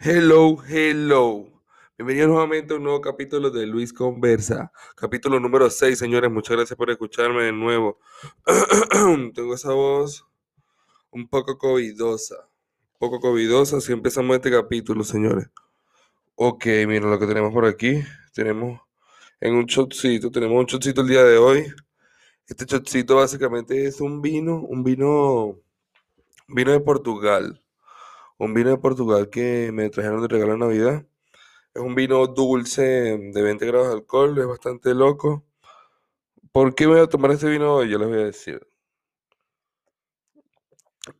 Hello, hello. Bienvenidos nuevamente a un nuevo capítulo de Luis Conversa. Capítulo número 6, señores. Muchas gracias por escucharme de nuevo. Tengo esa voz un poco covidosa. Un poco covidosa. Si empezamos este capítulo, señores. Ok, miren lo que tenemos por aquí. Tenemos en un shotcito. Tenemos un shotcito el día de hoy. Este shotcito básicamente es un vino. Un vino. Vino de Portugal un vino de Portugal que me trajeron de regalo de Navidad. Es un vino dulce de 20 grados de alcohol, es bastante loco. ¿Por qué voy a tomar este vino hoy? Yo les voy a decir.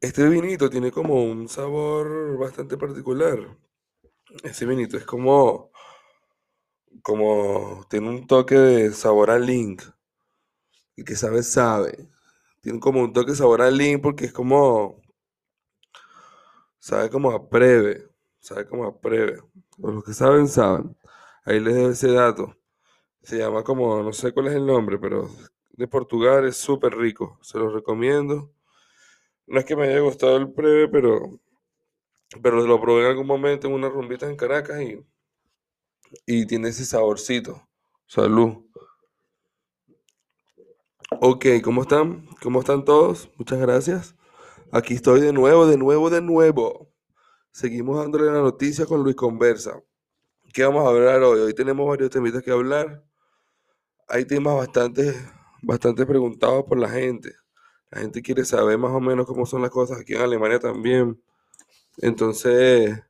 Este vinito tiene como un sabor bastante particular. Este vinito es como, como, tiene un toque de sabor a Link. Y que sabe, sabe. Tiene como un toque de sabor a Link porque es como, sabe como a Preve, sabe como a Preve. Los que saben, saben. Ahí les doy ese dato. Se llama como, no sé cuál es el nombre, pero de Portugal es súper rico. Se los recomiendo. No es que me haya gustado el Preve, pero, pero lo probé en algún momento en unas rumbitas en Caracas y, y tiene ese saborcito. Salud. Ok, ¿cómo están? ¿Cómo están todos? Muchas gracias. Aquí estoy de nuevo, de nuevo, de nuevo. Seguimos dándole la noticia con Luis Conversa. ¿Qué vamos a hablar hoy? Hoy tenemos varios temitas que hablar. Hay temas bastante, bastante preguntados por la gente. La gente quiere saber más o menos cómo son las cosas aquí en Alemania también. Entonces,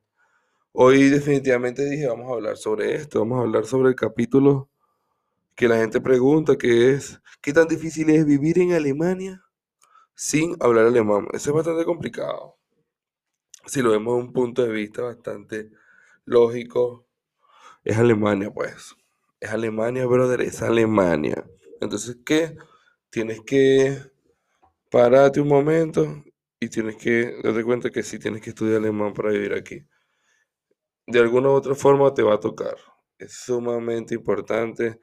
hoy definitivamente dije, vamos a hablar sobre esto, vamos a hablar sobre el capítulo que la gente pregunta, que es, ¿qué tan difícil es vivir en Alemania? Sin hablar alemán. Eso es bastante complicado. Si lo vemos desde un punto de vista bastante lógico, es Alemania, pues. Es Alemania, brother, es Alemania. Entonces, ¿qué? Tienes que pararte un momento y tienes que darte cuenta que sí tienes que estudiar alemán para vivir aquí. De alguna u otra forma te va a tocar. Es sumamente importante.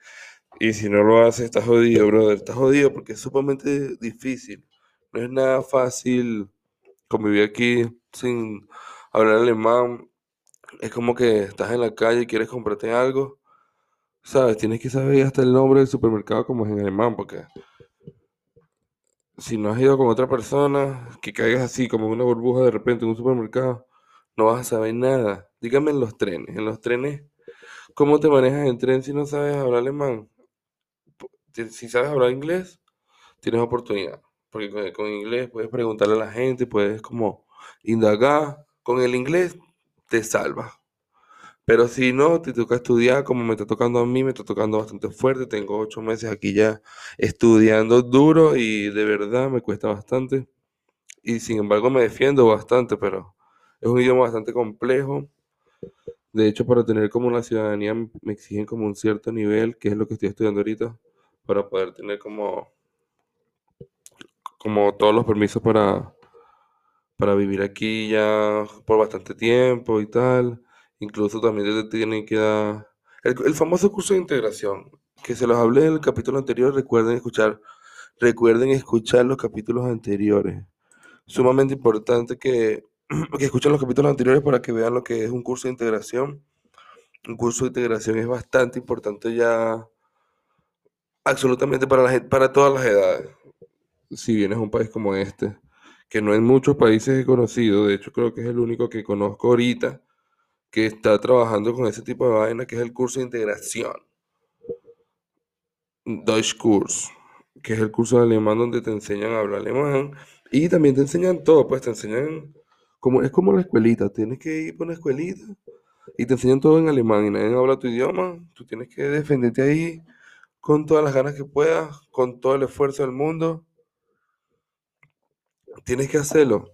Y si no lo haces, estás jodido, brother. Estás jodido porque es sumamente difícil. No es nada fácil convivir aquí sin hablar alemán. Es como que estás en la calle y quieres comprarte algo. ¿Sabes? Tienes que saber hasta el nombre del supermercado como es en alemán, porque si no has ido con otra persona, que caigas así como una burbuja de repente en un supermercado, no vas a saber nada. Dígame en los trenes. En los trenes, ¿cómo te manejas en tren si no sabes hablar alemán? Si sabes hablar inglés, tienes oportunidad porque con, inglés puedes preguntarle a la gente, puedes como indagar, con el inglés te salva. Pero si no, te toca estudiar como me está tocando a mí, me está tocando bastante fuerte, tengo ocho meses aquí ya estudiando duro y de verdad me cuesta bastante. Y sin embargo me defiendo bastante, pero es un idioma bastante complejo. De hecho, para tener como una ciudadanía me exigen como un cierto nivel, que es lo que estoy estudiando ahorita, para poder tener como como todos los permisos para, para vivir aquí ya por bastante tiempo y tal. Incluso también tienen que dar el, famoso curso de integración, que se los hablé en el capítulo anterior, recuerden escuchar, recuerden escuchar los capítulos anteriores. Sumamente importante que, que escuchen los capítulos anteriores para que vean lo que es un curso de integración. Un curso de integración es bastante importante ya absolutamente para, la, para todas las edades si vienes a un país como este, que no en muchos países he conocido, de hecho creo que es el único que conozco ahorita que está trabajando con ese tipo de vaina, que es el curso de integración. Deutschkurs, que es el curso de alemán donde te enseñan a hablar alemán y también te enseñan todo, pues te enseñan, como, es como la escuelita, tienes que ir por una escuelita y te enseñan todo en alemán y nadie habla tu idioma, tú tienes que defenderte ahí con todas las ganas que puedas, con todo el esfuerzo del mundo tienes que hacerlo,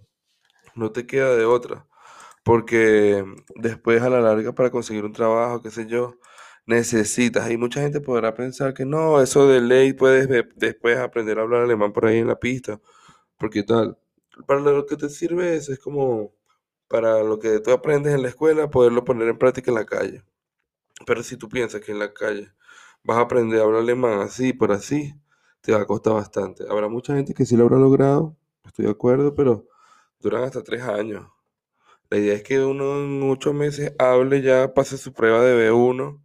no te queda de otra, porque después a la larga para conseguir un trabajo, qué sé yo, necesitas, y mucha gente podrá pensar que no, eso de ley puedes después aprender a hablar alemán por ahí en la pista, porque tal, para lo que te sirve eso es como para lo que tú aprendes en la escuela, poderlo poner en práctica en la calle. Pero si tú piensas que en la calle vas a aprender a hablar alemán así, por así, te va a costar bastante. Habrá mucha gente que sí lo habrá logrado, estoy de acuerdo, pero duran hasta tres años. La idea es que uno en ocho meses hable ya, pase su prueba de B1,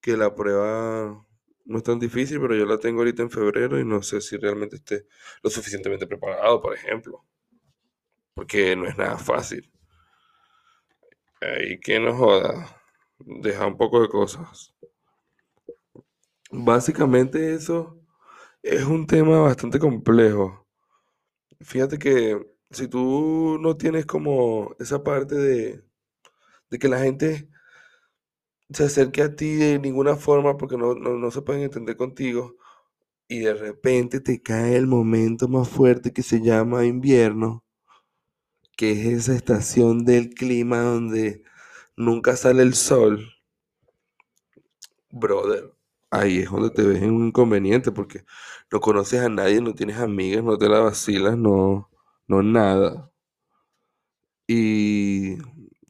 que la prueba no es tan difícil, pero yo la tengo ahorita en febrero y no sé si realmente esté lo suficientemente preparado, por ejemplo. Porque no es nada fácil. Ahí que no joda. Deja un poco de cosas. Básicamente eso es un tema bastante complejo. Fíjate que si tú no tienes como esa parte de, de que la gente se acerque a ti de ninguna forma porque no, no, no se pueden entender contigo y de repente te cae el momento más fuerte que se llama invierno, que es esa estación del clima donde nunca sale el sol, brother, ahí es donde te ves en un inconveniente porque no conoces a nadie, no tienes amigas, no te la vacilas, no, no nada. Y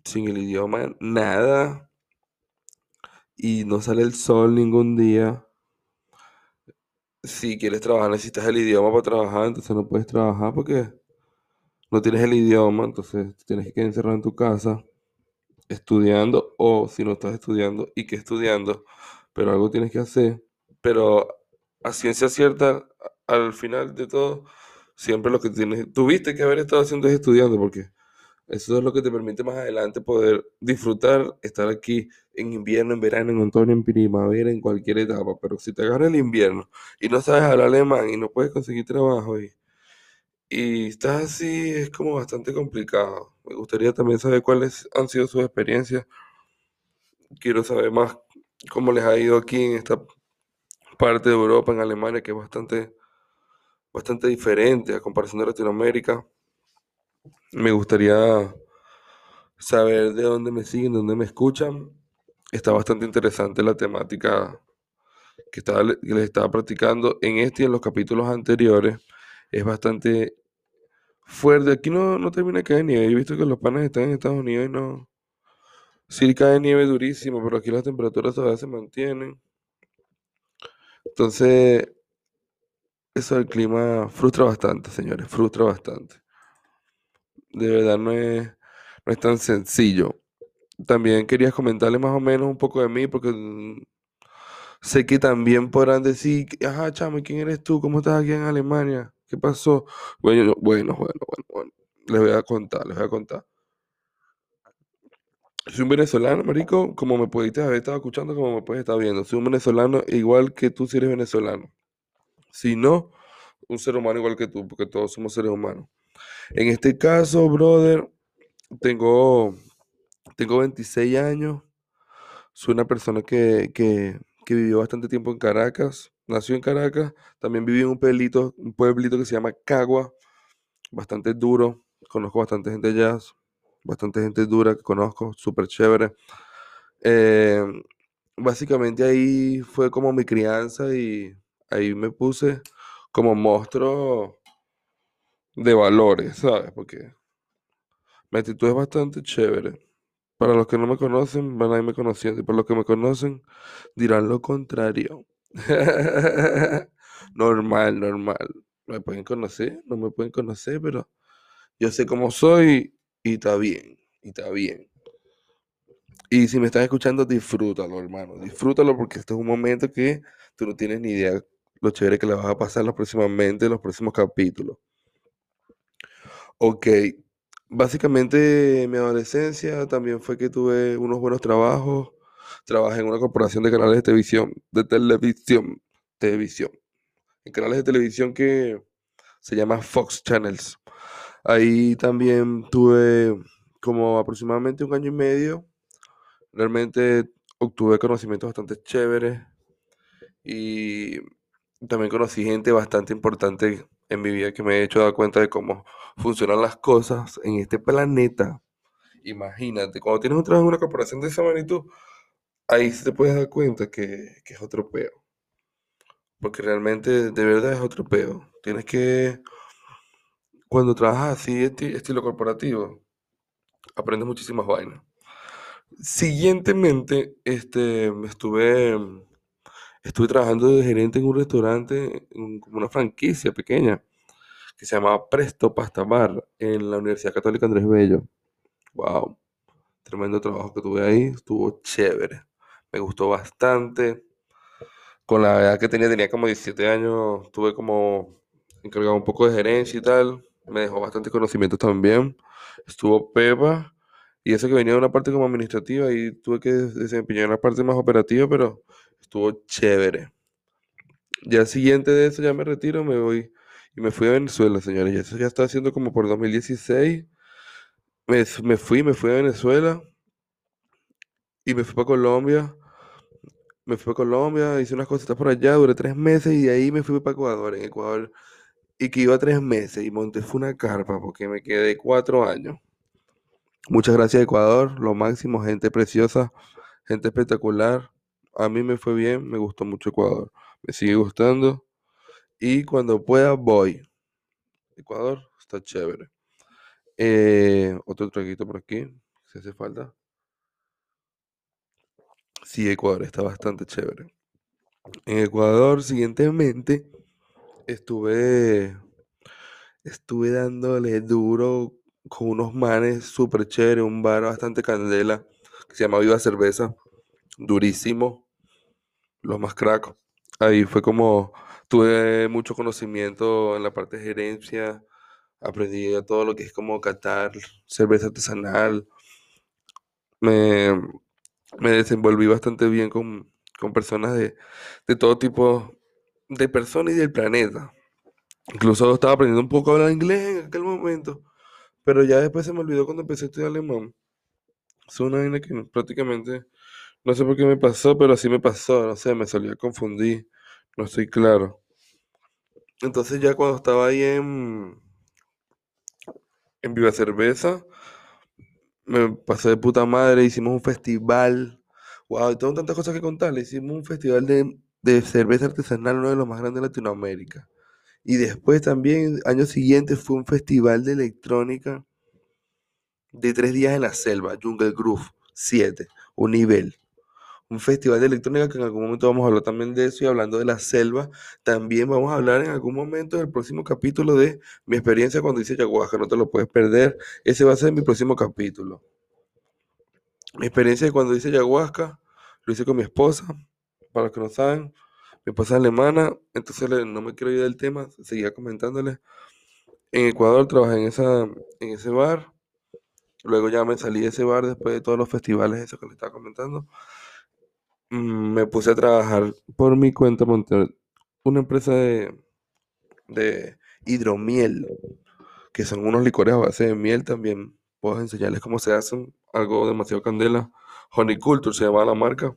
sin el idioma, nada. Y no sale el sol ningún día. Si quieres trabajar, necesitas el idioma para trabajar, entonces no puedes trabajar porque no tienes el idioma, entonces tienes que encerrar en tu casa estudiando o si no estás estudiando y que estudiando, pero algo tienes que hacer. Pero a ciencia cierta, al final de todo, siempre lo que tienes, tuviste que haber estado haciendo es estudiando, porque eso es lo que te permite más adelante poder disfrutar, estar aquí en invierno, en verano, en otoño, en primavera, en cualquier etapa. Pero si te agarra el invierno y no sabes hablar alemán y no puedes conseguir trabajo y, y estás así, es como bastante complicado. Me gustaría también saber cuáles han sido sus experiencias. Quiero saber más cómo les ha ido aquí en esta parte de Europa, en Alemania, que es bastante, bastante diferente a comparación de Latinoamérica. Me gustaría saber de dónde me siguen, de dónde me escuchan. Está bastante interesante la temática que, estaba, que les estaba practicando en este y en los capítulos anteriores. Es bastante fuerte. Aquí no, no termina de caer nieve. He visto que los panes están en Estados Unidos y no. Sí cae nieve durísimo, pero aquí las temperaturas todavía se mantienen. Entonces, eso del clima frustra bastante, señores, frustra bastante. De verdad no es, no es tan sencillo. También quería comentarles más o menos un poco de mí, porque mm, sé que también podrán decir, ajá, chamo, ¿y quién eres tú? ¿Cómo estás aquí en Alemania? ¿Qué pasó? Bueno, bueno, bueno, bueno, bueno. Les voy a contar, les voy a contar. Soy un venezolano, marico, como me pudiste haber estado escuchando, como me puedes estar viendo. Soy un venezolano igual que tú si eres venezolano. Si no, un ser humano igual que tú, porque todos somos seres humanos. En este caso, brother, tengo, tengo 26 años. Soy una persona que, que, que vivió bastante tiempo en Caracas. Nació en Caracas. También viví en un pueblito, un pueblito que se llama Cagua. Bastante duro. Conozco bastante gente allá. Bastante gente dura que conozco. Súper chévere. Eh, básicamente ahí fue como mi crianza y ahí me puse como monstruo de valores, ¿sabes? Porque mi actitud es bastante chévere. Para los que no me conocen, van a irme conociendo. Y para los que me conocen, dirán lo contrario. Normal, normal. Me pueden conocer, no me pueden conocer, pero yo sé cómo soy y está bien. Y está bien. Y si me estás escuchando, disfrútalo, hermano. Disfrútalo porque este es un momento que tú no tienes ni idea lo chévere que le vas a pasar los próximamente, en los próximos capítulos. Ok, básicamente mi adolescencia también fue que tuve unos buenos trabajos. Trabajé en una corporación de canales de televisión, de televisión, televisión, en canales de televisión que se llama Fox Channels. Ahí también tuve como aproximadamente un año y medio. Realmente obtuve conocimientos bastante chéveres y también conocí gente bastante importante en mi vida que me he hecho dar cuenta de cómo funcionan las cosas en este planeta. Imagínate, cuando tienes un trabajo en una corporación de esa magnitud, ahí sí te puedes dar cuenta que, que es otro peo. Porque realmente, de verdad, es otro peo. Tienes que, cuando trabajas así, esti- estilo corporativo, aprendes muchísimas vainas. Siguientemente, este, estuve, estuve trabajando de gerente en un restaurante, en como una franquicia pequeña, que se llamaba Presto Pasta Bar, en la Universidad Católica Andrés Bello. Wow, tremendo trabajo que tuve ahí, estuvo chévere. Me gustó bastante. Con la edad que tenía, tenía como 17 años, tuve como encargado un poco de gerencia y tal. Me dejó bastante conocimiento también. Estuvo Pepa. Y eso que venía de una parte como administrativa y tuve que desempeñar una parte más operativa, pero estuvo chévere. Ya al siguiente de eso ya me retiro, me voy y me fui a Venezuela, señores. Y eso ya está haciendo como por 2016. Me, me fui, me fui a Venezuela y me fui para Colombia. Me fui a Colombia, hice unas cositas por allá, duré tres meses y de ahí me fui para Ecuador. En Ecuador y que iba tres meses y monté fue una carpa porque me quedé cuatro años. Muchas gracias Ecuador, lo máximo, gente preciosa, gente espectacular. A mí me fue bien, me gustó mucho Ecuador, me sigue gustando y cuando pueda voy. Ecuador está chévere. Eh, otro traguito por aquí, si hace falta. Sí, Ecuador está bastante chévere. En Ecuador, siguientemente, estuve, estuve dándole duro con unos manes súper chévere, un bar bastante candela, que se llama Viva Cerveza, durísimo, los más crack. Ahí fue como, tuve mucho conocimiento en la parte de gerencia, aprendí todo lo que es como catar, cerveza artesanal, me, me desenvolví bastante bien con, con personas de, de todo tipo de personas y del planeta. Incluso estaba aprendiendo un poco a hablar inglés en aquel momento, pero ya después se me olvidó cuando empecé a estudiar alemán. Es una vaina que prácticamente, no sé por qué me pasó, pero así me pasó, no sé, me solía confundir, no estoy claro. Entonces ya cuando estaba ahí en, en Viva Cerveza, me pasé de puta madre, hicimos un festival, wow, tengo tantas cosas que contarle, hicimos un festival de, de cerveza artesanal, uno de los más grandes de Latinoamérica. Y después también, año siguiente, fue un festival de electrónica de tres días en la selva, Jungle Groove 7, un nivel. Un festival de electrónica que en algún momento vamos a hablar también de eso y hablando de la selva, también vamos a hablar en algún momento en el próximo capítulo de mi experiencia cuando hice ayahuasca, no te lo puedes perder, ese va a ser mi próximo capítulo. Mi experiencia de cuando hice ayahuasca, lo hice con mi esposa, para los que no saben, mi esposa es alemana, entonces no me quiero ir del tema, seguía comentándole. En Ecuador trabajé en, esa, en ese bar, luego ya me salí de ese bar después de todos los festivales, eso que le estaba comentando. Mm, me puse a trabajar por mi cuenta, monté una empresa de, de hidromiel, que son unos licores a base de miel también. Puedo enseñarles cómo se hacen, algo demasiado candela. Honey Culture se llama la marca.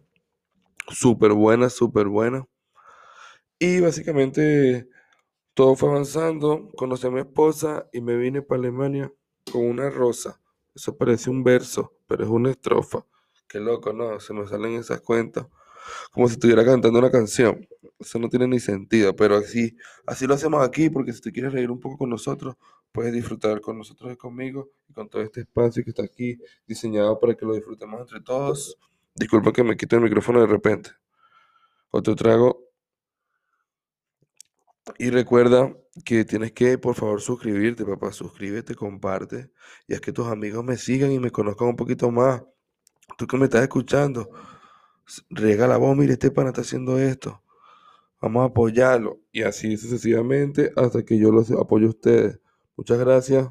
Súper buena, súper buena. Y básicamente todo fue avanzando. Conocí a mi esposa y me vine para Alemania con una rosa. Eso parece un verso, pero es una estrofa. Qué loco, ¿no? Se me salen esas cuentas. Como si estuviera cantando una canción. Eso no tiene ni sentido, pero así, así lo hacemos aquí, porque si te quieres reír un poco con nosotros, puedes disfrutar con nosotros y conmigo y con todo este espacio que está aquí diseñado para que lo disfrutemos entre todos. Disculpa que me quite el micrófono de repente. Otro trago. Y recuerda que tienes que, por favor, suscribirte, papá. Suscríbete, comparte. Y es que tus amigos me sigan y me conozcan un poquito más. Tú que me estás escuchando, regala la voz, mire, este pana está haciendo esto. Vamos a apoyarlo. Y así sucesivamente hasta que yo los apoyo a ustedes. Muchas gracias.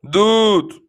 Dude.